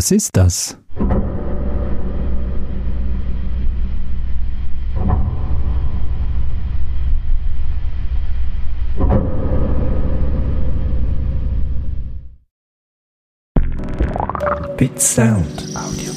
Was ist das? Bit Sound Audio.